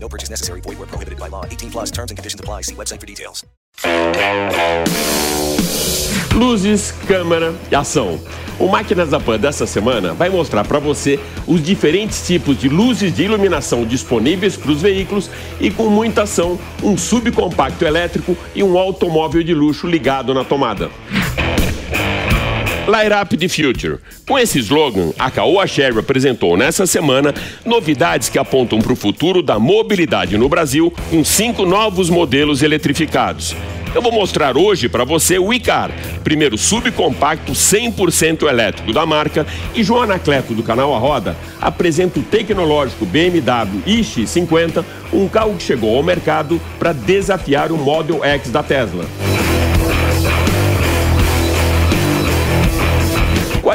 No purchase necessary. Void where prohibited by law. 18 plus terms and conditions apply. See website for details. Luzes, câmera e ação. O Máquinas da Pan dessa semana vai mostrar para você os diferentes tipos de luzes de iluminação disponíveis para os veículos e com muita ação, um subcompacto elétrico e um automóvel de luxo ligado na tomada. Light Up the Future. Com esse slogan, a Caoa Sherry apresentou nessa semana novidades que apontam para o futuro da mobilidade no Brasil com cinco novos modelos eletrificados. Eu vou mostrar hoje para você o Icar, primeiro subcompacto 100% elétrico da marca, e João Anacleto do canal A Roda apresenta o tecnológico BMW iX50, um carro que chegou ao mercado para desafiar o Model X da Tesla.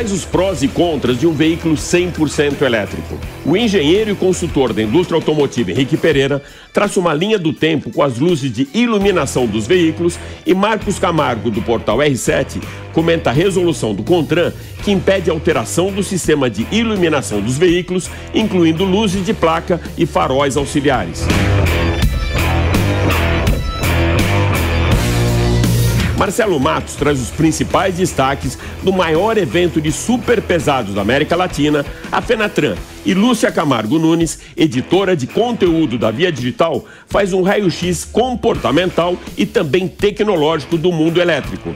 Quais os prós e contras de um veículo 100% elétrico? O engenheiro e consultor da indústria automotiva Henrique Pereira traça uma linha do tempo com as luzes de iluminação dos veículos e Marcos Camargo, do portal R7, comenta a resolução do CONTRAN que impede a alteração do sistema de iluminação dos veículos, incluindo luzes de placa e faróis auxiliares. Marcelo Matos traz os principais destaques do maior evento de super pesados da América Latina, a Fenatran. E Lúcia Camargo Nunes, editora de conteúdo da Via Digital, faz um raio-x comportamental e também tecnológico do mundo elétrico.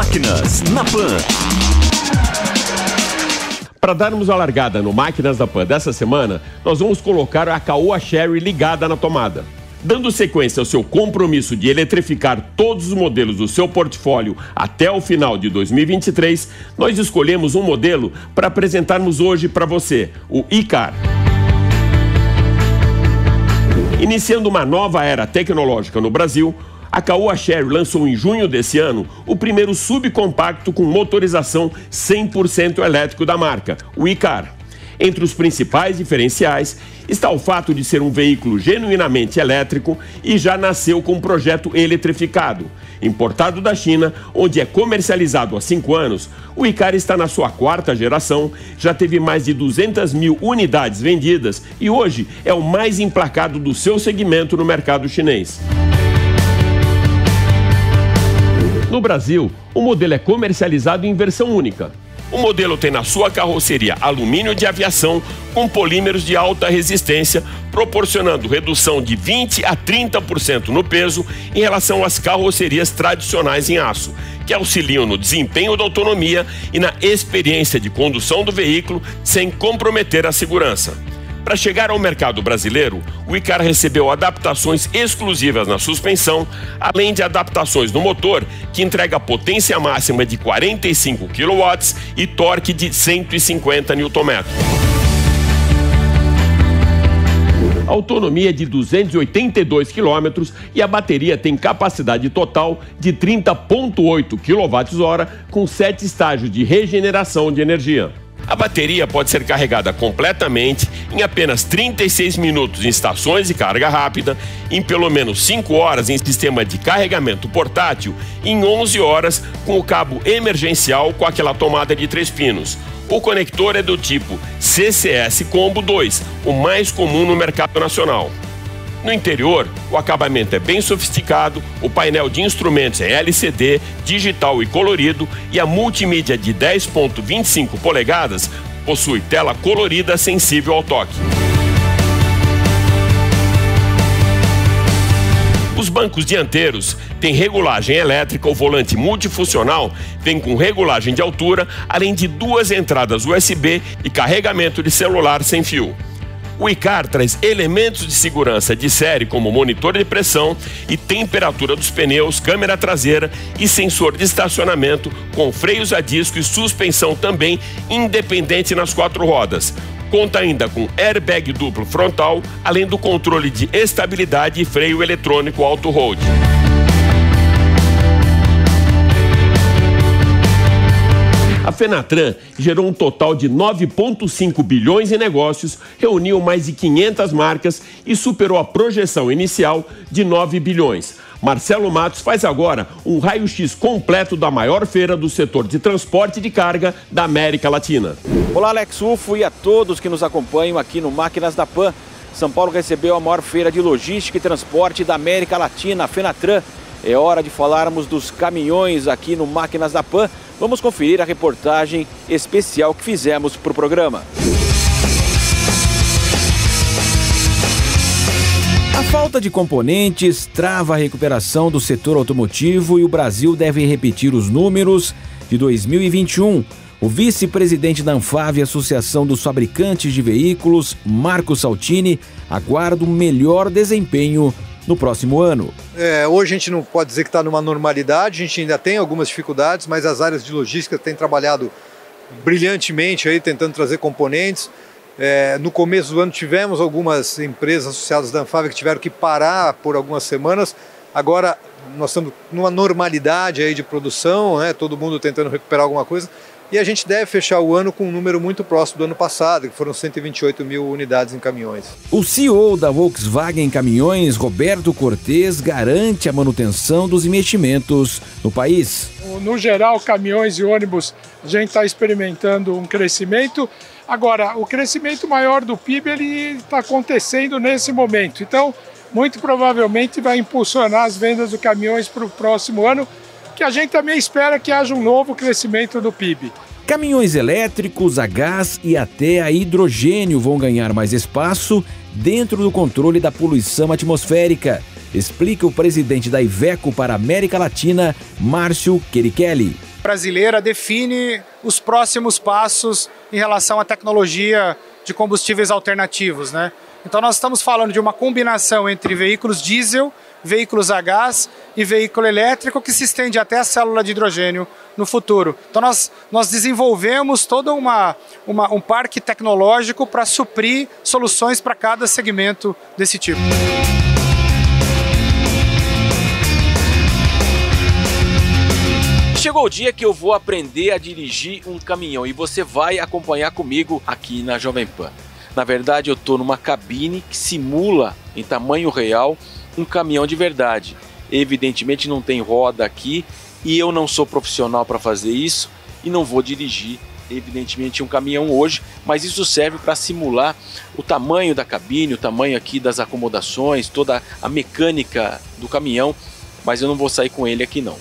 Máquinas na Pan. Para darmos a largada no Máquinas da Pan dessa semana, nós vamos colocar a Caoa Sherry ligada na tomada. Dando sequência ao seu compromisso de eletrificar todos os modelos do seu portfólio até o final de 2023, nós escolhemos um modelo para apresentarmos hoje para você, o iCar. Iniciando uma nova era tecnológica no Brasil, a Caoa Sherry lançou em junho desse ano o primeiro subcompacto com motorização 100% elétrico da marca, o iCar. Entre os principais diferenciais está o fato de ser um veículo genuinamente elétrico e já nasceu com um projeto eletrificado. Importado da China, onde é comercializado há cinco anos, o Icar está na sua quarta geração, já teve mais de 200 mil unidades vendidas e hoje é o mais emplacado do seu segmento no mercado chinês. No Brasil, o modelo é comercializado em versão única. O modelo tem na sua carroceria alumínio de aviação com polímeros de alta resistência, proporcionando redução de 20 a 30% no peso em relação às carrocerias tradicionais em aço, que auxiliam no desempenho da autonomia e na experiência de condução do veículo sem comprometer a segurança. Para chegar ao mercado brasileiro, o Icar recebeu adaptações exclusivas na suspensão, além de adaptações no motor, que entrega potência máxima de 45 kW e torque de 150 Nm. autonomia de 282 km e a bateria tem capacidade total de 30,8 kWh com sete estágios de regeneração de energia. A bateria pode ser carregada completamente em apenas 36 minutos em estações de carga rápida, em pelo menos 5 horas em sistema de carregamento portátil e em 11 horas com o cabo emergencial com aquela tomada de três pinos. O conector é do tipo CCS Combo 2, o mais comum no mercado nacional. No interior, o acabamento é bem sofisticado, o painel de instrumentos é LCD, digital e colorido e a multimídia de 10.25 polegadas possui tela colorida sensível ao toque. bancos dianteiros têm regulagem elétrica, o volante multifuncional vem com regulagem de altura, além de duas entradas USB e carregamento de celular sem fio. O iCar traz elementos de segurança de série como monitor de pressão e temperatura dos pneus, câmera traseira e sensor de estacionamento com freios a disco e suspensão também independente nas quatro rodas. Conta ainda com airbag duplo frontal, além do controle de estabilidade e freio eletrônico auto-hold. A Fenatran gerou um total de 9,5 bilhões em negócios, reuniu mais de 500 marcas e superou a projeção inicial de 9 bilhões. Marcelo Matos faz agora um raio-x completo da maior feira do setor de transporte de carga da América Latina. Olá, Alex Ufo e a todos que nos acompanham aqui no Máquinas da Pan. São Paulo recebeu a maior feira de logística e transporte da América Latina, a Fenatran. É hora de falarmos dos caminhões aqui no Máquinas da Pan. Vamos conferir a reportagem especial que fizemos para o programa. A falta de componentes trava a recuperação do setor automotivo e o Brasil deve repetir os números de 2021. O vice-presidente da Anfave, Associação dos Fabricantes de Veículos, Marco Saltini, aguarda um melhor desempenho no próximo ano. É, hoje a gente não pode dizer que está numa normalidade, a gente ainda tem algumas dificuldades, mas as áreas de logística têm trabalhado brilhantemente aí, tentando trazer componentes. É, no começo do ano tivemos algumas empresas associadas da Anfávia que tiveram que parar por algumas semanas. Agora nós estamos numa normalidade aí de produção, né? todo mundo tentando recuperar alguma coisa. E a gente deve fechar o ano com um número muito próximo do ano passado, que foram 128 mil unidades em caminhões. O CEO da Volkswagen Caminhões, Roberto Cortes, garante a manutenção dos investimentos no país. No geral, caminhões e ônibus, a gente está experimentando um crescimento. Agora, o crescimento maior do PIB ele está acontecendo nesse momento. Então, muito provavelmente vai impulsionar as vendas de caminhões para o próximo ano que a gente também espera que haja um novo crescimento do PIB. Caminhões elétricos, a gás e até a hidrogênio vão ganhar mais espaço dentro do controle da poluição atmosférica, explica o presidente da Iveco para a América Latina, Márcio Querichelli. Brasileira define os próximos passos em relação à tecnologia de combustíveis alternativos, né? Então nós estamos falando de uma combinação entre veículos diesel veículos a gás e veículo elétrico que se estende até a célula de hidrogênio no futuro. Então nós, nós desenvolvemos todo uma, uma um parque tecnológico para suprir soluções para cada segmento desse tipo. Chegou o dia que eu vou aprender a dirigir um caminhão e você vai acompanhar comigo aqui na Jovem Pan. Na verdade, eu estou numa cabine que simula em tamanho real um caminhão de verdade. Evidentemente não tem roda aqui e eu não sou profissional para fazer isso e não vou dirigir evidentemente um caminhão hoje, mas isso serve para simular o tamanho da cabine, o tamanho aqui das acomodações, toda a mecânica do caminhão, mas eu não vou sair com ele aqui não.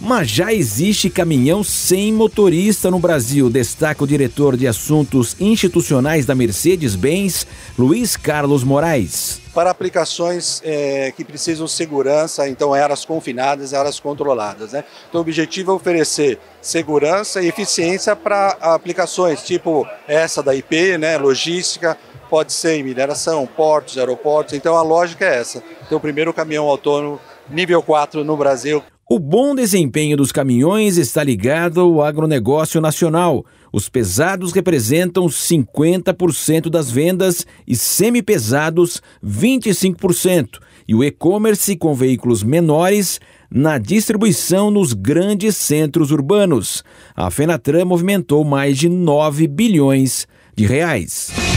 Mas já existe caminhão sem motorista no Brasil, destaca o diretor de assuntos institucionais da Mercedes-Benz, Luiz Carlos Moraes. Para aplicações é, que precisam segurança, então eras confinadas, eras controladas. Né? Então o objetivo é oferecer segurança e eficiência para aplicações tipo essa da IP, né, logística, pode ser em mineração, portos, aeroportos. Então a lógica é essa. Então o primeiro caminhão autônomo nível 4 no Brasil. O bom desempenho dos caminhões está ligado ao agronegócio nacional. Os pesados representam 50% das vendas e semipesados 25%, e o e-commerce com veículos menores na distribuição nos grandes centros urbanos. A Fenatran movimentou mais de 9 bilhões de reais.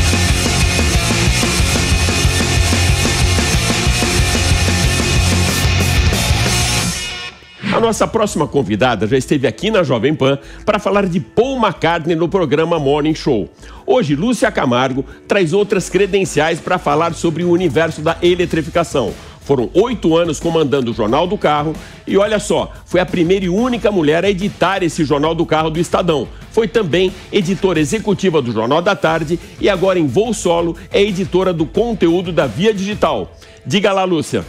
A nossa próxima convidada já esteve aqui na Jovem Pan para falar de Paul McCartney no programa Morning Show. Hoje, Lúcia Camargo traz outras credenciais para falar sobre o universo da eletrificação. Foram oito anos comandando o Jornal do Carro e olha só, foi a primeira e única mulher a editar esse Jornal do Carro do Estadão. foi também editora executiva do Jornal da Tarde e agora em voo solo é editora do conteúdo da Via Digital. Diga lá, Lúcia.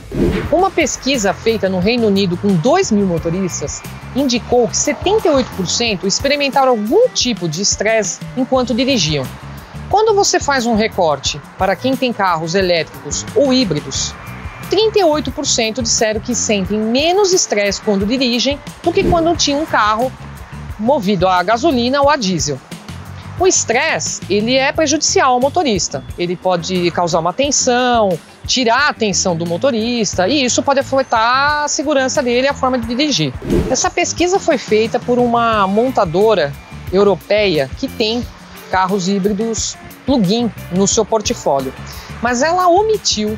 Uma pesquisa feita no Reino Unido com 2 mil motoristas indicou que 78% experimentaram algum tipo de estresse enquanto dirigiam. Quando você faz um recorte para quem tem carros elétricos ou híbridos, 38% disseram que sentem menos estresse quando dirigem do que quando tinham um carro movido a gasolina ou a diesel. O estresse, ele é prejudicial ao motorista. Ele pode causar uma tensão, tirar a atenção do motorista e isso pode afetar a segurança dele e a forma de dirigir. Essa pesquisa foi feita por uma montadora europeia que tem carros híbridos plug-in no seu portfólio, mas ela omitiu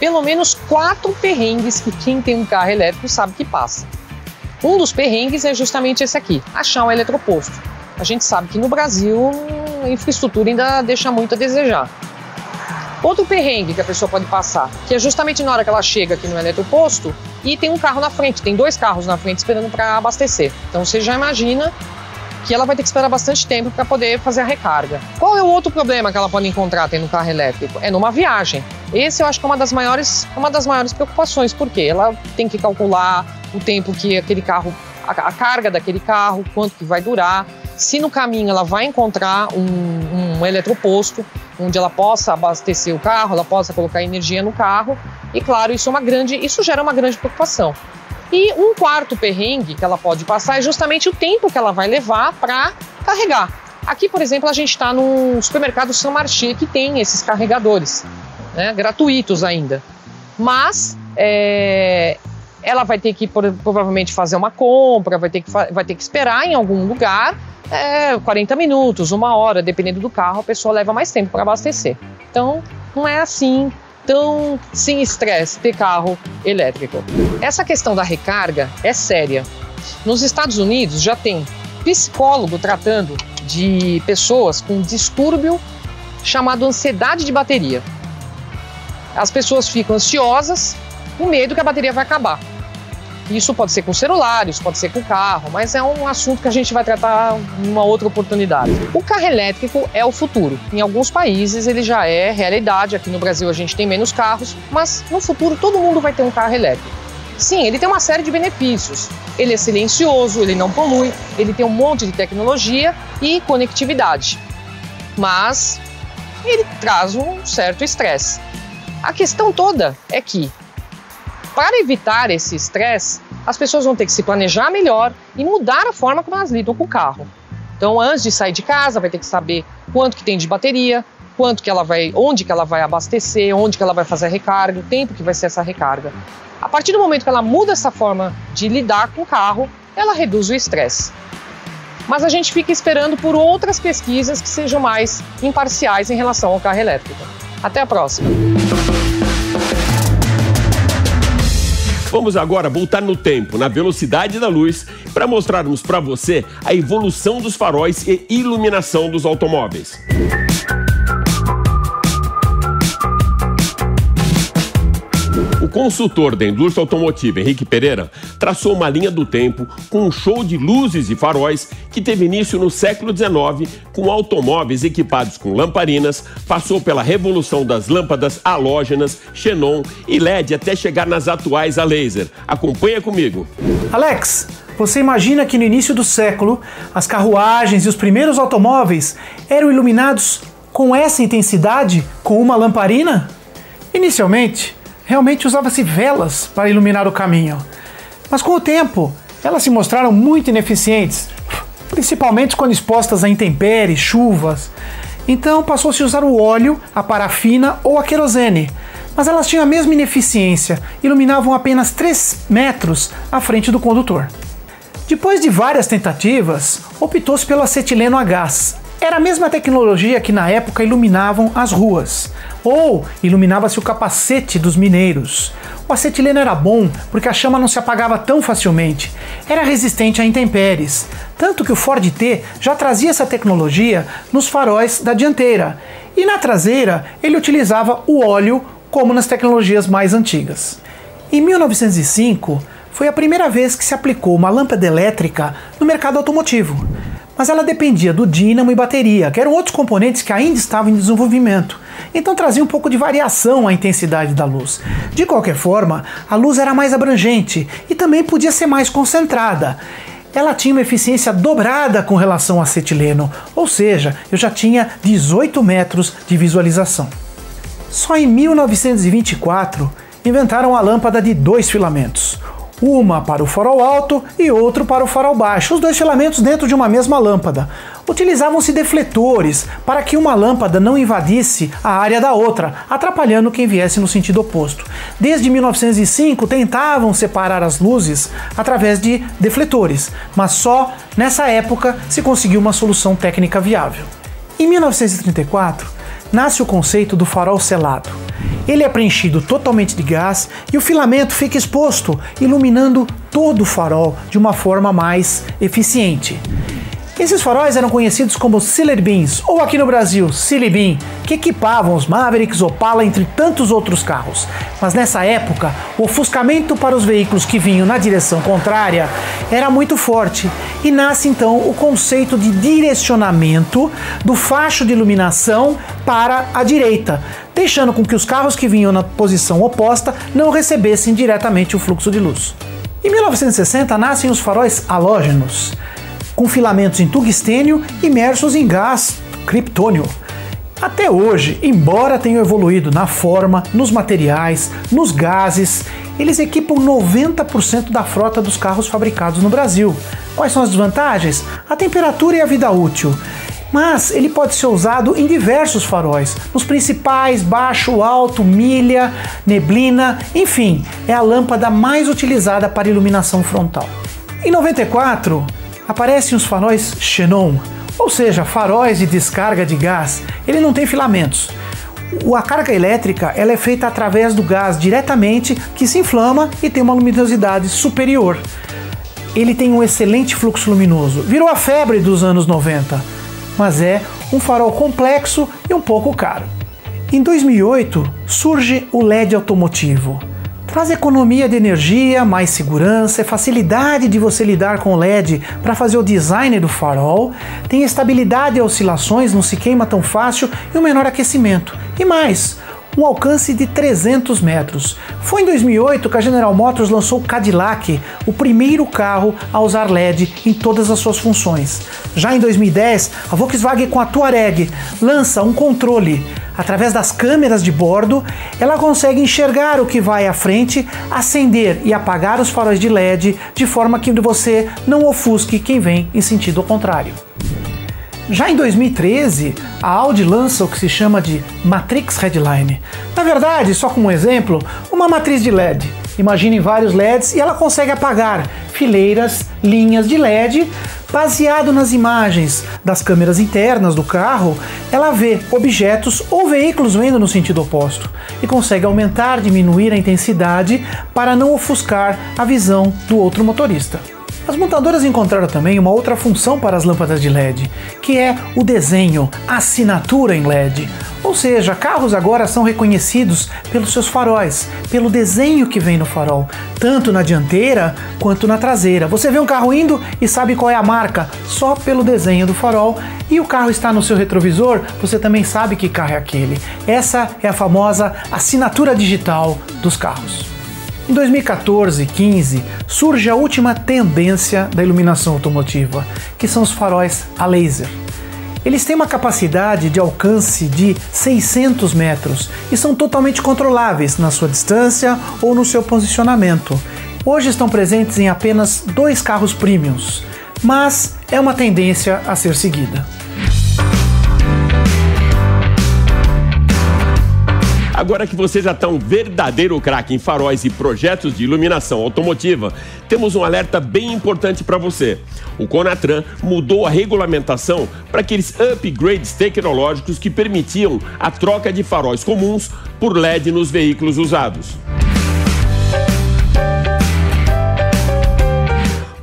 pelo menos quatro perrengues que quem tem um carro elétrico sabe que passa. Um dos perrengues é justamente esse aqui, achar um eletroposto. A gente sabe que no Brasil a infraestrutura ainda deixa muito a desejar. Outro perrengue que a pessoa pode passar, que é justamente na hora que ela chega aqui no eletroposto e tem um carro na frente, tem dois carros na frente esperando para abastecer. Então você já imagina que ela vai ter que esperar bastante tempo para poder fazer a recarga. Qual é o outro problema que ela pode encontrar tendo um carro elétrico? É numa viagem. Esse eu acho que é uma das maiores, uma das maiores preocupações, porque ela tem que calcular o tempo que aquele carro, a, a carga daquele carro, quanto que vai durar, se no caminho ela vai encontrar um, um eletroposto onde ela possa abastecer o carro, ela possa colocar energia no carro, e claro, isso é uma grande, isso gera uma grande preocupação. E um quarto perrengue que ela pode passar é justamente o tempo que ela vai levar para carregar. Aqui, por exemplo, a gente está no supermercado São Marché que tem esses carregadores, né, gratuitos ainda. Mas é, ela vai ter que provavelmente fazer uma compra, vai ter que, vai ter que esperar em algum lugar é, 40 minutos, uma hora, dependendo do carro, a pessoa leva mais tempo para abastecer. Então, não é assim tão sem estresse ter carro elétrico. Essa questão da recarga é séria. Nos Estados Unidos já tem psicólogo tratando de pessoas com distúrbio chamado ansiedade de bateria. As pessoas ficam ansiosas com medo que a bateria vai acabar. Isso pode ser com celulares, pode ser com carro, mas é um assunto que a gente vai tratar em uma outra oportunidade. O carro elétrico é o futuro. Em alguns países ele já é realidade. Aqui no Brasil a gente tem menos carros, mas no futuro todo mundo vai ter um carro elétrico. Sim, ele tem uma série de benefícios. Ele é silencioso, ele não polui, ele tem um monte de tecnologia e conectividade. Mas ele traz um certo estresse. A questão toda é que para evitar esse estresse, as pessoas vão ter que se planejar melhor e mudar a forma como elas lidam com o carro. Então, antes de sair de casa, vai ter que saber quanto que tem de bateria, quanto que ela vai, onde que ela vai abastecer, onde que ela vai fazer a recarga, o tempo que vai ser essa recarga. A partir do momento que ela muda essa forma de lidar com o carro, ela reduz o estresse. Mas a gente fica esperando por outras pesquisas que sejam mais imparciais em relação ao carro elétrico. Até a próxima! Vamos agora voltar no tempo, na velocidade da luz, para mostrarmos para você a evolução dos faróis e iluminação dos automóveis. O consultor da indústria automotiva, Henrique Pereira, traçou uma linha do tempo com um show de luzes e faróis que teve início no século XIX com automóveis equipados com lamparinas, passou pela revolução das lâmpadas halógenas, xenon e LED até chegar nas atuais a laser. Acompanha comigo. Alex, você imagina que no início do século as carruagens e os primeiros automóveis eram iluminados com essa intensidade com uma lamparina? Inicialmente, realmente usava-se velas para iluminar o caminho. Mas com o tempo, elas se mostraram muito ineficientes, principalmente quando expostas a intempéries, chuvas. Então passou-se a usar o óleo, a parafina ou a querosene. Mas elas tinham a mesma ineficiência, iluminavam apenas 3 metros à frente do condutor. Depois de várias tentativas, optou-se pelo acetileno a gás, era a mesma tecnologia que na época iluminavam as ruas, ou iluminava-se o capacete dos mineiros. O acetileno era bom porque a chama não se apagava tão facilmente, era resistente a intempéries, tanto que o Ford T já trazia essa tecnologia nos faróis da dianteira, e na traseira ele utilizava o óleo como nas tecnologias mais antigas. Em 1905, foi a primeira vez que se aplicou uma lâmpada elétrica no mercado automotivo mas ela dependia do dínamo e bateria, que eram outros componentes que ainda estavam em desenvolvimento. Então trazia um pouco de variação à intensidade da luz. De qualquer forma, a luz era mais abrangente e também podia ser mais concentrada. Ela tinha uma eficiência dobrada com relação ao acetileno, ou seja, eu já tinha 18 metros de visualização. Só em 1924 inventaram a lâmpada de dois filamentos uma para o farol alto e outro para o farol baixo, os dois filamentos dentro de uma mesma lâmpada. Utilizavam-se defletores para que uma lâmpada não invadisse a área da outra, atrapalhando quem viesse no sentido oposto. Desde 1905 tentavam separar as luzes através de defletores, mas só nessa época se conseguiu uma solução técnica viável. Em 1934, nasce o conceito do farol selado. Ele é preenchido totalmente de gás e o filamento fica exposto, iluminando todo o farol de uma forma mais eficiente. Esses faróis eram conhecidos como Ciller Beams, ou aqui no Brasil, Silly Beam, que equipavam os Mavericks, Opala, entre tantos outros carros. Mas nessa época, o ofuscamento para os veículos que vinham na direção contrária era muito forte e nasce então o conceito de direcionamento do facho de iluminação para a direita, deixando com que os carros que vinham na posição oposta não recebessem diretamente o fluxo de luz. Em 1960 nascem os faróis halógenos com filamentos em tungstênio imersos em gás criptônio. Até hoje, embora tenham evoluído na forma, nos materiais, nos gases, eles equipam 90% da frota dos carros fabricados no Brasil. Quais são as desvantagens? A temperatura e a vida útil. Mas ele pode ser usado em diversos faróis, nos principais, baixo, alto, milha, neblina, enfim, é a lâmpada mais utilizada para iluminação frontal. Em 94, aparecem os faróis xenon, ou seja, faróis de descarga de gás. Ele não tem filamentos. A carga elétrica ela é feita através do gás diretamente que se inflama e tem uma luminosidade superior. Ele tem um excelente fluxo luminoso. Virou a febre dos anos 90, mas é um farol complexo e um pouco caro. Em 2008 surge o LED automotivo. Traz economia de energia, mais segurança, facilidade de você lidar com o LED para fazer o design do farol, tem estabilidade e oscilações, não se queima tão fácil e um menor aquecimento. E mais, um alcance de 300 metros. Foi em 2008 que a General Motors lançou o Cadillac, o primeiro carro a usar LED em todas as suas funções. Já em 2010, a Volkswagen com a Touareg lança um controle através das câmeras de bordo, ela consegue enxergar o que vai à frente, acender e apagar os faróis de LED de forma que você não ofusque quem vem em sentido contrário. Já em 2013, a Audi lança o que se chama de Matrix Headline. Na verdade, só como exemplo, uma matriz de LED. Imaginem vários LEDs e ela consegue apagar fileiras, linhas de LED Baseado nas imagens das câmeras internas do carro, ela vê objetos ou veículos vendo no sentido oposto e consegue aumentar, diminuir a intensidade para não ofuscar a visão do outro motorista. As montadoras encontraram também uma outra função para as lâmpadas de LED, que é o desenho, assinatura em LED. Ou seja, carros agora são reconhecidos pelos seus faróis, pelo desenho que vem no farol, tanto na dianteira quanto na traseira. Você vê um carro indo e sabe qual é a marca só pelo desenho do farol, e o carro está no seu retrovisor, você também sabe que carro é aquele. Essa é a famosa assinatura digital dos carros. Em 2014 e 15 surge a última tendência da iluminação automotiva, que são os faróis a laser. Eles têm uma capacidade de alcance de 600 metros e são totalmente controláveis na sua distância ou no seu posicionamento. Hoje estão presentes em apenas dois carros premiums, mas é uma tendência a ser seguida. Agora que você já está um verdadeiro craque em faróis e projetos de iluminação automotiva, temos um alerta bem importante para você. O Conatran mudou a regulamentação para aqueles upgrades tecnológicos que permitiam a troca de faróis comuns por LED nos veículos usados.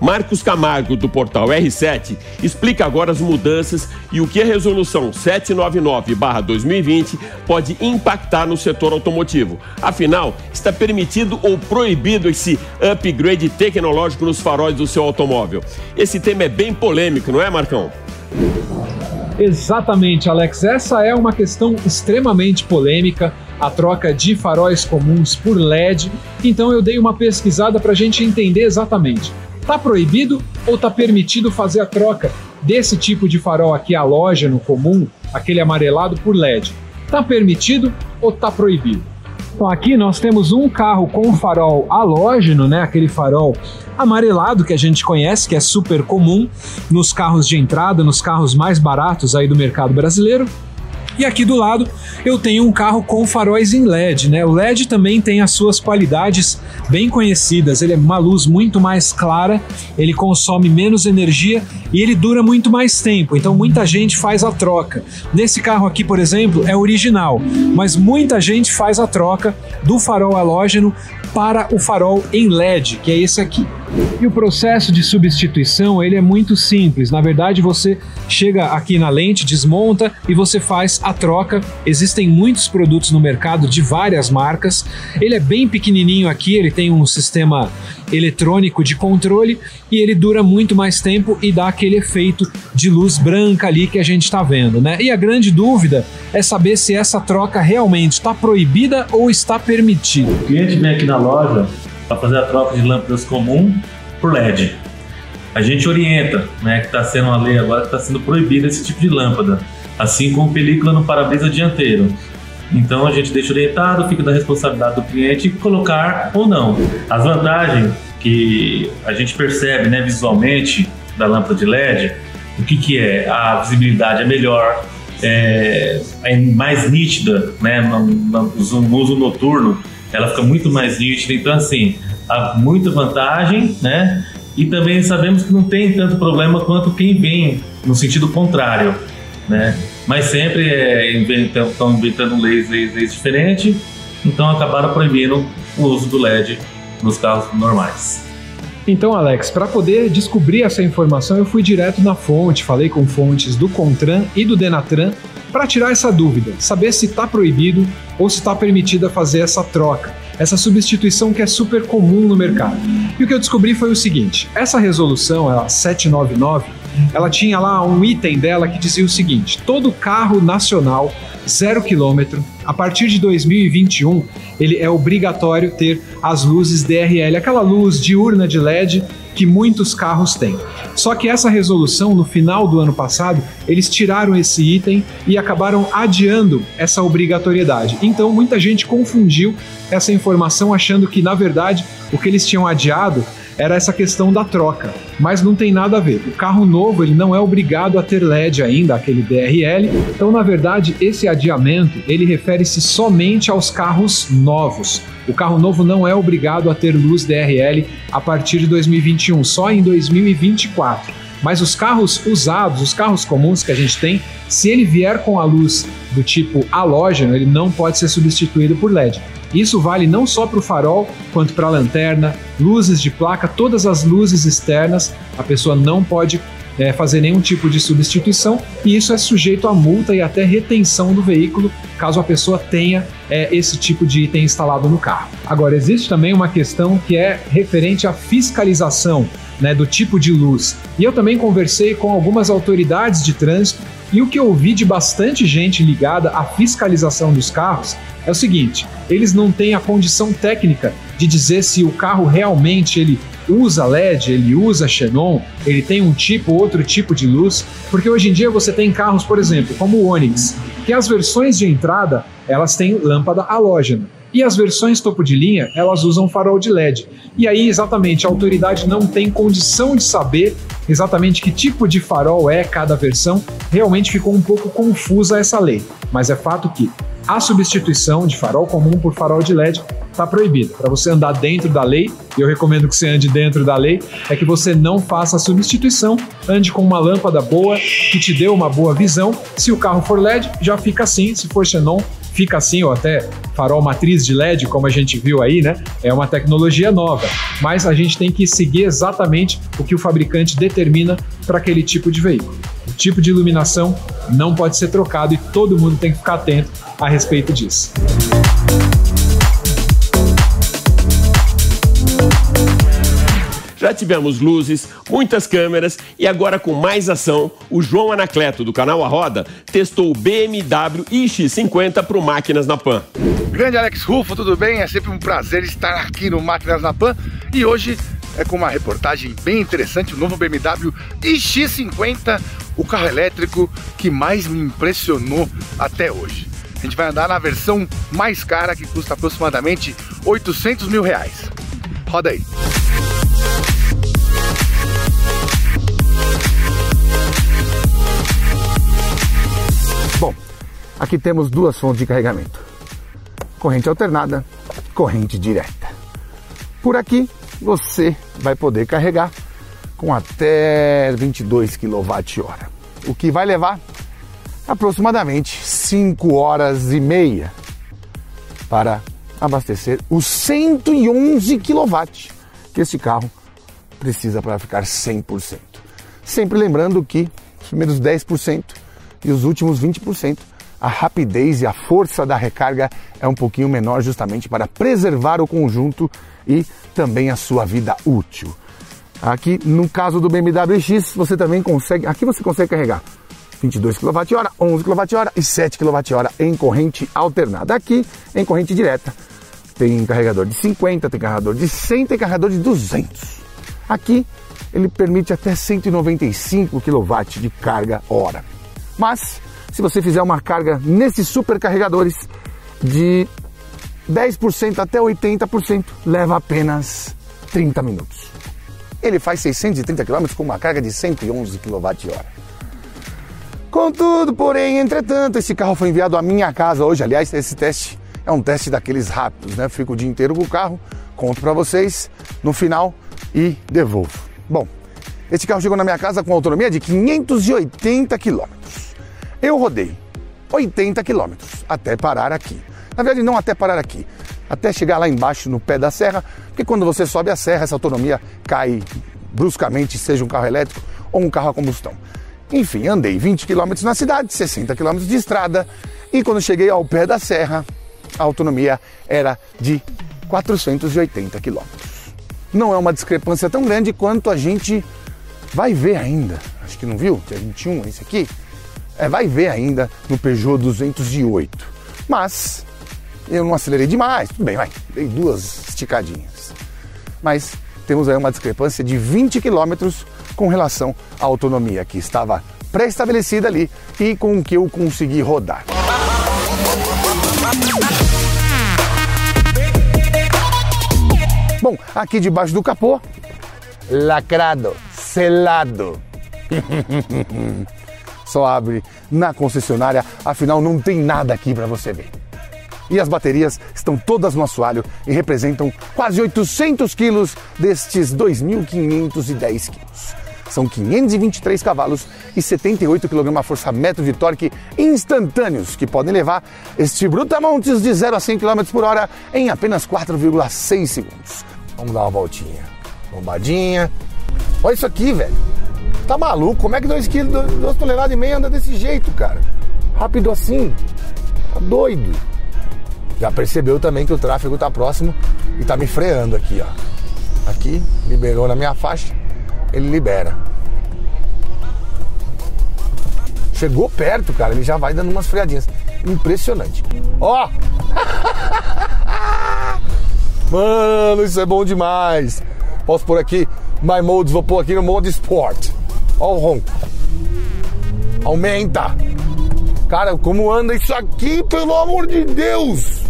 Marcos Camargo, do portal R7, explica agora as mudanças e o que a resolução 799-2020 pode impactar no setor automotivo. Afinal, está permitido ou proibido esse upgrade tecnológico nos faróis do seu automóvel? Esse tema é bem polêmico, não é, Marcão? Exatamente, Alex. Essa é uma questão extremamente polêmica, a troca de faróis comuns por LED. Então eu dei uma pesquisada para a gente entender exatamente. Tá proibido ou tá permitido fazer a troca desse tipo de farol aqui halógeno comum, aquele amarelado por LED? Tá permitido ou tá proibido? Então aqui nós temos um carro com farol halógeno, né, aquele farol amarelado que a gente conhece, que é super comum nos carros de entrada, nos carros mais baratos aí do mercado brasileiro. E aqui do lado eu tenho um carro com faróis em LED, né? O LED também tem as suas qualidades bem conhecidas. Ele é uma luz muito mais clara, ele consome menos energia e ele dura muito mais tempo. Então muita gente faz a troca. Nesse carro aqui, por exemplo, é original, mas muita gente faz a troca do farol halógeno para o farol em LED, que é esse aqui. E o processo de substituição ele é muito simples. Na verdade, você chega aqui na lente, desmonta e você faz a troca. Existem muitos produtos no mercado de várias marcas. Ele é bem pequenininho aqui, ele tem um sistema eletrônico de controle e ele dura muito mais tempo e dá aquele efeito de luz branca ali que a gente está vendo, né? E a grande dúvida é saber se essa troca realmente está proibida ou está permitida. O cliente vem aqui na loja para fazer a troca de lâmpadas comum por LED. A gente orienta, né, que está sendo uma lei agora que está sendo proibida esse tipo de lâmpada, assim como película no para-brisa dianteiro. Então a gente deixa orientado, fica da responsabilidade do cliente colocar ou não. As vantagens que a gente percebe, né, visualmente da lâmpada de LED, o que, que é? A visibilidade é melhor, é, é mais nítida, né, no, no, no uso noturno ela fica muito mais nítida. Então, assim, há muita vantagem, né? E também sabemos que não tem tanto problema quanto quem vem no sentido contrário, né? Mas sempre é, inventam, estão inventando leis, leis, leis diferentes, então acabaram proibindo o uso do LED nos carros normais. Então, Alex, para poder descobrir essa informação, eu fui direto na fonte, falei com fontes do Contran e do Denatran para tirar essa dúvida, saber se está proibido ou se está permitida fazer essa troca, essa substituição que é super comum no mercado. E o que eu descobri foi o seguinte: essa resolução, a 799, ela tinha lá um item dela que dizia o seguinte: todo carro nacional zero quilômetro, a partir de 2021, ele é obrigatório ter as luzes DRL, aquela luz diurna de LED que muitos carros têm. Só que essa resolução, no final do ano passado, eles tiraram esse item e acabaram adiando essa obrigatoriedade. Então, muita gente confundiu essa informação achando que, na verdade, o que eles tinham adiado era essa questão da troca, mas não tem nada a ver. O carro novo ele não é obrigado a ter LED ainda, aquele DRL. Então, na verdade, esse adiamento ele refere-se somente aos carros novos. O carro novo não é obrigado a ter luz DRL a partir de 2021, só em 2024. Mas os carros usados, os carros comuns que a gente tem, se ele vier com a luz do tipo halógeno, ele não pode ser substituído por LED. Isso vale não só para o farol, quanto para a lanterna, luzes de placa, todas as luzes externas. A pessoa não pode é, fazer nenhum tipo de substituição e isso é sujeito a multa e até retenção do veículo caso a pessoa tenha é, esse tipo de item instalado no carro. Agora, existe também uma questão que é referente à fiscalização né, do tipo de luz. E eu também conversei com algumas autoridades de trânsito e o que eu ouvi de bastante gente ligada à fiscalização dos carros é o seguinte: eles não têm a condição técnica de dizer se o carro realmente ele usa LED, ele usa xenon, ele tem um tipo ou outro tipo de luz, porque hoje em dia você tem carros, por exemplo, como o Onix, que as versões de entrada elas têm lâmpada halógena. E as versões topo de linha, elas usam farol de LED. E aí, exatamente, a autoridade não tem condição de saber exatamente que tipo de farol é cada versão. Realmente ficou um pouco confusa essa lei. Mas é fato que a substituição de farol comum por farol de LED está proibida. Para você andar dentro da lei, e eu recomendo que você ande dentro da lei, é que você não faça a substituição, ande com uma lâmpada boa que te dê uma boa visão. Se o carro for LED, já fica assim. Se for xenon, fica assim, ou até farol matriz de LED, como a gente viu aí, né? É uma tecnologia nova. Mas a gente tem que seguir exatamente o que o fabricante determina para aquele tipo de veículo. O tipo de iluminação não pode ser trocado e todo mundo tem que ficar atento a respeito disso. Já tivemos luzes, muitas câmeras e agora com mais ação, o João Anacleto do canal A Roda testou o BMW iX50 para o Máquinas na Pan. Grande Alex Rufo, tudo bem? É sempre um prazer estar aqui no Máquinas na Pan e hoje é com uma reportagem bem interessante, o novo BMW iX50, o carro elétrico que mais me impressionou até hoje. A gente vai andar na versão mais cara, que custa aproximadamente 800 mil reais. Roda aí. Aqui temos duas fontes de carregamento. Corrente alternada, corrente direta. Por aqui você vai poder carregar com até 22 kWh, o que vai levar aproximadamente 5 horas e meia para abastecer os 111 kW que este carro precisa para ficar 100%. Sempre lembrando que os primeiros 10% e os últimos 20% a rapidez e a força da recarga é um pouquinho menor justamente para preservar o conjunto e também a sua vida útil. Aqui no caso do BMW X, você também consegue, aqui você consegue carregar 22 kWh, 11 kWh e 7 kWh em corrente alternada. Aqui em corrente direta. Tem carregador de 50, tem carregador de 100, tem carregador de 200. Aqui ele permite até 195 kW de carga hora. Mas se você fizer uma carga nesses supercarregadores de 10% até 80%, leva apenas 30 minutos. Ele faz 630 km com uma carga de 111 kWh. Contudo, porém, entretanto, esse carro foi enviado à minha casa hoje. Aliás, esse teste é um teste daqueles rápidos, né? Fico o dia inteiro com o carro, conto para vocês no final e devolvo. Bom, esse carro chegou na minha casa com autonomia de 580 km. Eu rodei 80 km até parar aqui. Na verdade, não até parar aqui, até chegar lá embaixo no pé da serra, porque quando você sobe a serra, essa autonomia cai bruscamente, seja um carro elétrico ou um carro a combustão. Enfim, andei 20 km na cidade, 60 km de estrada, e quando cheguei ao pé da serra, a autonomia era de 480 km. Não é uma discrepância tão grande quanto a gente vai ver ainda. Acho que não viu? Dia 21, esse aqui é, vai ver ainda no Peugeot 208. Mas eu não acelerei demais, tudo bem, vai, dei duas esticadinhas. Mas temos aí uma discrepância de 20 km com relação à autonomia que estava pré-estabelecida ali e com o que eu consegui rodar. Bom, aqui debaixo do capô, lacrado, selado. só abre na concessionária, afinal não tem nada aqui para você ver. E as baterias estão todas no assoalho e representam quase 800 quilos destes 2.510 quilos. São 523 cavalos e 78 kgfm de torque instantâneos que podem levar este brutamontes de 0 a 100 km por hora em apenas 4,6 segundos. Vamos dar uma voltinha. Bombadinha. Olha isso aqui, velho. Tá maluco? Como é que 2 kg, 2 toneladas e meia anda desse jeito, cara? Rápido assim? Tá doido. Já percebeu também que o tráfego tá próximo e tá me freando aqui, ó. Aqui, liberou na minha faixa, ele libera. Chegou perto, cara, ele já vai dando umas freadinhas. Impressionante. Ó! Mano, isso é bom demais. Posso pôr aqui My Modes, vou pôr aqui no modo Sport. Ó o ronco. Aumenta. Cara, como anda isso aqui, pelo amor de Deus?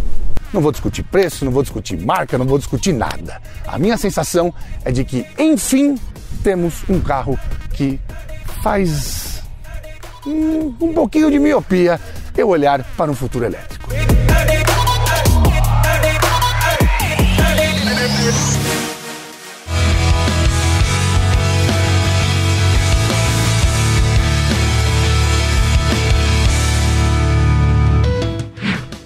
Não vou discutir preço, não vou discutir marca, não vou discutir nada. A minha sensação é de que, enfim, temos um carro que faz um, um pouquinho de miopia eu olhar para um futuro elétrico.